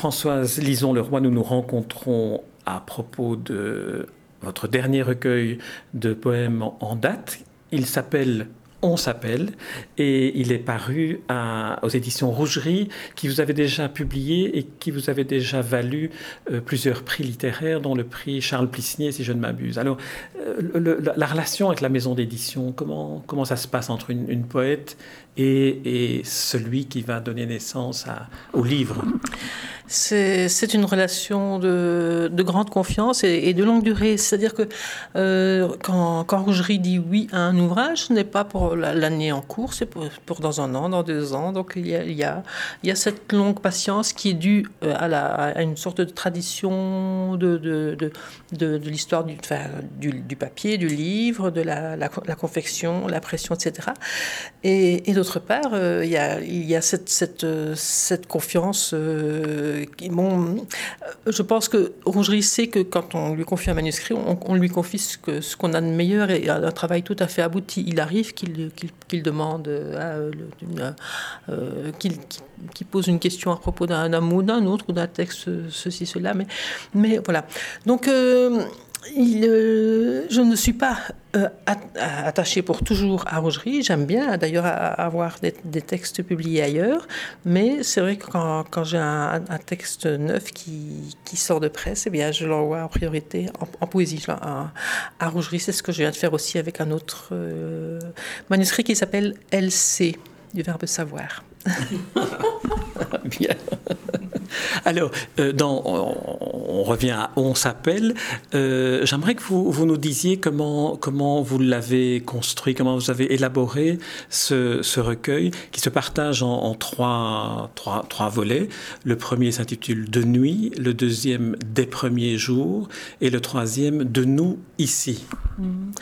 Françoise Lison-Leroy, nous nous rencontrons à propos de votre dernier recueil de poèmes en date. Il s'appelle on s'appelle et il est paru aux éditions Rougerie qui vous avait déjà publié et qui vous avait déjà valu euh, plusieurs prix littéraires dont le prix Charles Plissnier si je ne m'abuse. Alors euh, la relation avec la maison d'édition, comment ça se passe entre une, poète et, celui qui va donner naissance au livre? C'est une relation de, grande confiance et, de longue durée. C'est-à-dire que euh, quand, quand, Rougerie dit oui à un ouvrage, ce n'est pas pour l'année en cours, c'est pour, dans un an, dans deux ans. Donc il y a, il y a, il y a cette longue patience qui est due euh, à, la, à une sorte de tradition de, de, de, de l'histoire du, du, du, papier, du livre, de la, la, confection, la pression, etc. Et, d'autre part, euh, il, y a, il y a cette, cette, cette confiance euh, je pense que Rougerie sait que quand on lui confie un manuscrit, on, lui confie ce qu'on a de meilleur et un travail tout à fait abouti. Il arrive qu'il demande, euh, euh, qu'il pose une question à propos d'un mot d'un autre ou d'un texte, ceci, cela. Mais, mais voilà. Donc, il, euh, je ne suis pas euh, attachée pour toujours à Rougerie. J'aime bien d'ailleurs avoir des, textes publiés ailleurs. Mais c'est vrai que quand, quand j'ai un, texte neuf qui, qui, sort de presse, eh bien, je l'envoie en priorité en, poésie à, à, Rougerie. C'est ce que je viens de faire aussi avec un autre euh, manuscrit qui s'appelle LC, du verbe savoir. bien. Alors, euh, on, revient à On s'appelle. Euh, j'aimerais que vous, vous, nous disiez comment, comment vous l'avez construit, comment vous avez élaboré ce, recueil qui se partage en, trois, trois, trois, volets. Le premier s'intitule De nuit, le deuxième Des premiers jours et le troisième De nous ici. Mmh.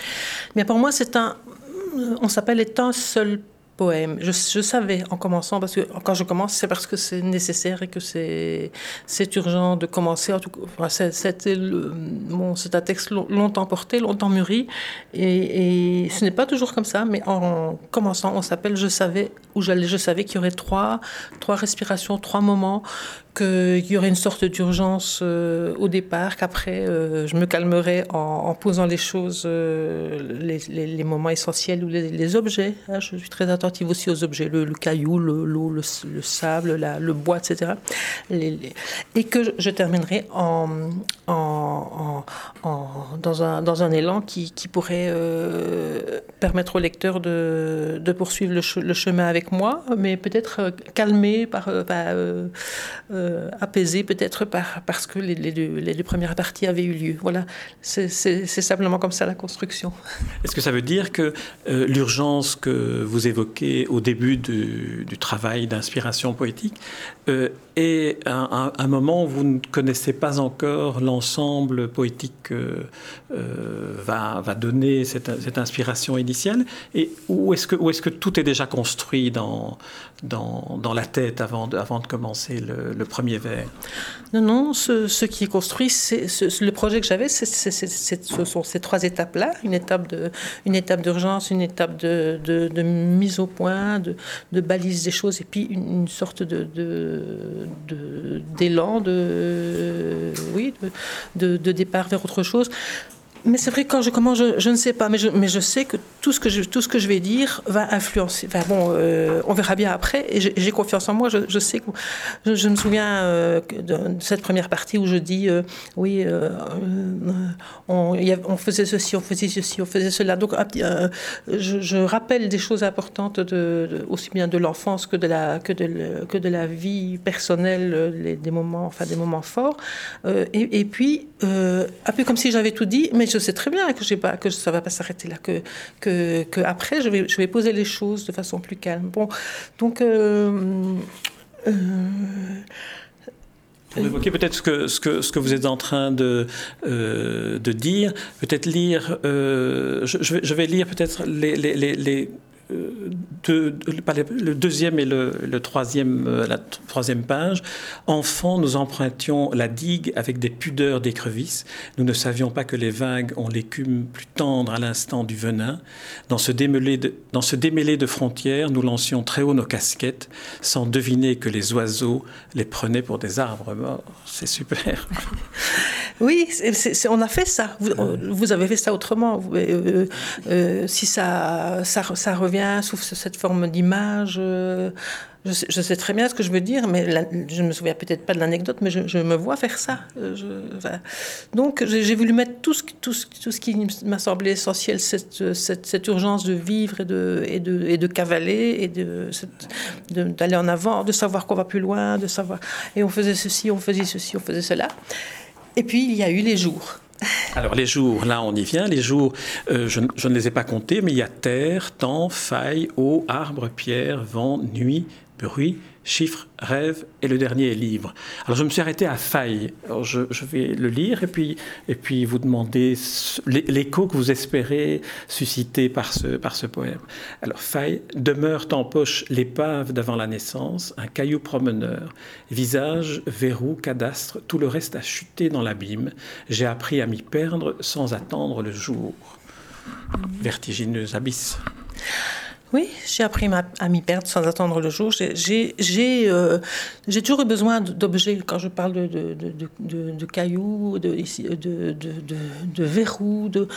Mais pour moi, c'est un. On s'appelle est un seul poème. Je, savais en commençant, parce que quand je commence, c'est parce que c'est nécessaire et que c'est urgent de commencer. En tout cas, c'était c'est un texte longtemps porté, longtemps mûri, et, et ce n'est pas toujours comme ça. Mais en commençant, on s'appelle Je savais où j'allais. Je savais qu'il y aurait trois, trois respirations, trois moments qu'il y aurait une sorte d'urgence euh, au départ, qu'après euh, je me calmerais en, posant les choses, euh, les, moments essentiels ou les, objets. Hein. je suis très attentive aussi aux objets, le, caillou, l'eau, le, sable, le bois, etc. et que je, terminerai en, dans, un, dans un élan qui, qui pourrait permettre au lecteur de, de poursuivre le, chemin avec moi, mais peut-être calmé par... apaisé peut-être par, parce que les, les, premières parties avaient eu lieu. Voilà, c'est simplement comme ça la construction. Est-ce que ça veut dire que euh, l'urgence que vous évoquez au début du, travail d'inspiration poétique euh, est un, un, moment où vous ne connaissez pas encore l'ensemble poétique que va, va, donner cette, cette, inspiration initiale? Et où est-ce que, est que tout est déjà construit dans, dans, dans la tête avant de, avant de commencer le, le Non, ce, qui est construit, c'est le projet que j'avais, ce sont ces trois étapes-là, une étape de, une étape d'urgence, une étape de, mise au point, de, de, balise des choses, et puis une, sorte de d'élan, de, départ vers autre chose. Mais c'est vrai quand je commence, je, ne sais pas, mais je, mais je sais que tout ce que je, tout ce que je vais dire va influencer. Enfin bon, euh, on verra bien après, et j'ai confiance en moi. Je, je sais que je, me souviens euh, de cette première partie où je dis euh, oui, on, faisait ceci, on faisait ceci, on faisait cela. Donc je, rappelle des choses importantes aussi bien de l'enfance que de la que de, que de la vie personnelle, les, des moments, enfin des moments forts. Et, et, puis un peu comme si j'avais tout dit, mais je sais très bien que, ça ne va pas s'arrêter là, que, après, je vais, je poser les choses de façon plus calme. Bon, donc. Euh, euh, pour évoquer peut-être ce que, vous êtes en train de, euh, dire, peut-être lire, je, je, vais, je, lire peut-être les, le deuxième et le, troisième, euh, la troisième page. Enfant, nous empruntions la digue avec des pudeurs d'écrevisses. Nous ne savions pas que les vagues ont l'écume plus tendre à l'instant du venin. Dans ce, démêlé de, dans ce démêlé de frontières, nous lancions très haut nos casquettes, sans deviner que les oiseaux les prenaient pour des arbres morts. C'est super. Oui, on a fait ça. Vous, avez fait ça autrement. Euh, euh, si ça, ça, ça, revient sous cette forme d'image, euh, je, sais, très bien ce que je veux dire, mais je ne me souviens peut-être pas de l'anecdote, mais je, me vois faire ça. donc j'ai voulu mettre tout ce, qui m'a semblé essentiel, cette, urgence de vivre et de, et de cavaler, et d'aller en avant, de savoir qu'on va plus loin, de savoir... Et on faisait ceci, on faisait ceci, on faisait cela. Et puis, il y a eu les jours. Alors les jours, là on y vient, les jours, euh, je, je, ne les ai pas comptés, mais il y a terre, temps, faille, eau, arbre, pierre, vent, nuit, bruit, chiffre, rêve et le dernier est livre. Alors je me suis arrêté à faille. Alors je, vais le lire et puis, et puis vous demander l'écho que vous espérez susciter par ce, par ce poème. Alors faille, demeure en poche l'épave d'avant la naissance, un caillou promeneur, visage, verrou, cadastre, tout le reste a chuté dans l'abîme. J'ai appris à m'y perdre sans attendre le jour. Vertigineuse abysse. Oui, j'ai appris à m'y perdre sans attendre le jour. J'ai euh, toujours eu besoin d'objets quand je parle de, cailloux, de, de, verrous, de,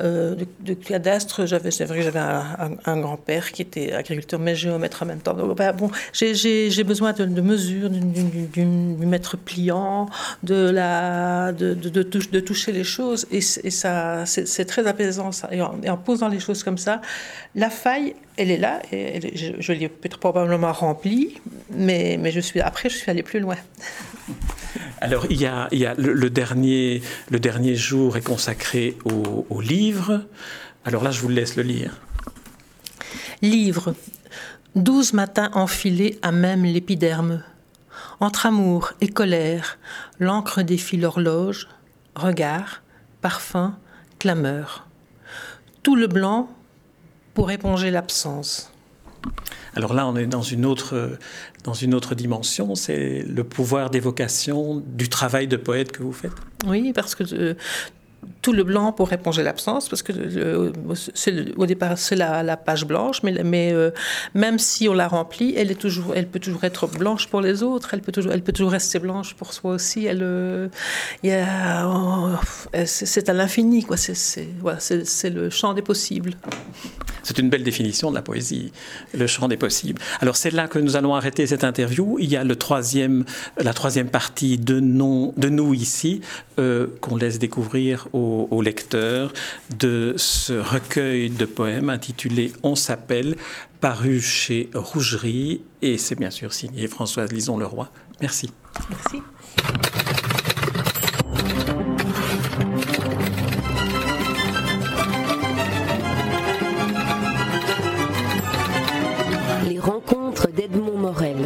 euh, cadastres. C'est vrai que j'avais un, grand-père qui était agriculteur mais géomètre en même temps. Ben, bon, j'ai besoin de, mesures, du mètre pliant, de, toucher les choses. Et, c'est très apaisant. Ça. Et en posant les choses comme ça, la faille elle est là, et je, l'ai peut-être probablement remplie, mais, mais je suis, après, je suis allée plus loin. Alors, il y a, il y a le, dernier, le dernier jour est consacré au, au, livre. Alors là, je vous laisse le lire. Livre. Douze matins enfilés à même l'épiderme. Entre amour et colère, l'encre défie l'horloge, regard, parfum, clameur. Tout le blanc pour éponger l'absence. Alors là, on est dans une autre, dans une autre dimension, c'est le pouvoir d'évocation du travail de poète que vous faites. Oui, parce que euh, tout le blanc pour éponger l'absence, parce que au départ c'est la, page blanche, mais, euh, même si on la remplit, elle, est toujours, elle peut toujours être blanche pour les autres, elle peut toujours, elle peut toujours rester blanche pour soi aussi. Elle, euh, oh, c'est à l'infini, quoi. C'est voilà, le champ des possibles. C'est une belle définition de la poésie, le champ des possibles. Alors c'est là que nous allons arrêter cette interview. Il y a le troisième, la troisième partie de, non, de nous ici, euh, qu'on laisse découvrir au, au lecteur de ce recueil de poèmes intitulé On s'appelle, paru chez Rougerie, et c'est bien sûr signé Françoise Lison-Leroy. Merci. Merci. Les rencontres d'Edmond Morel.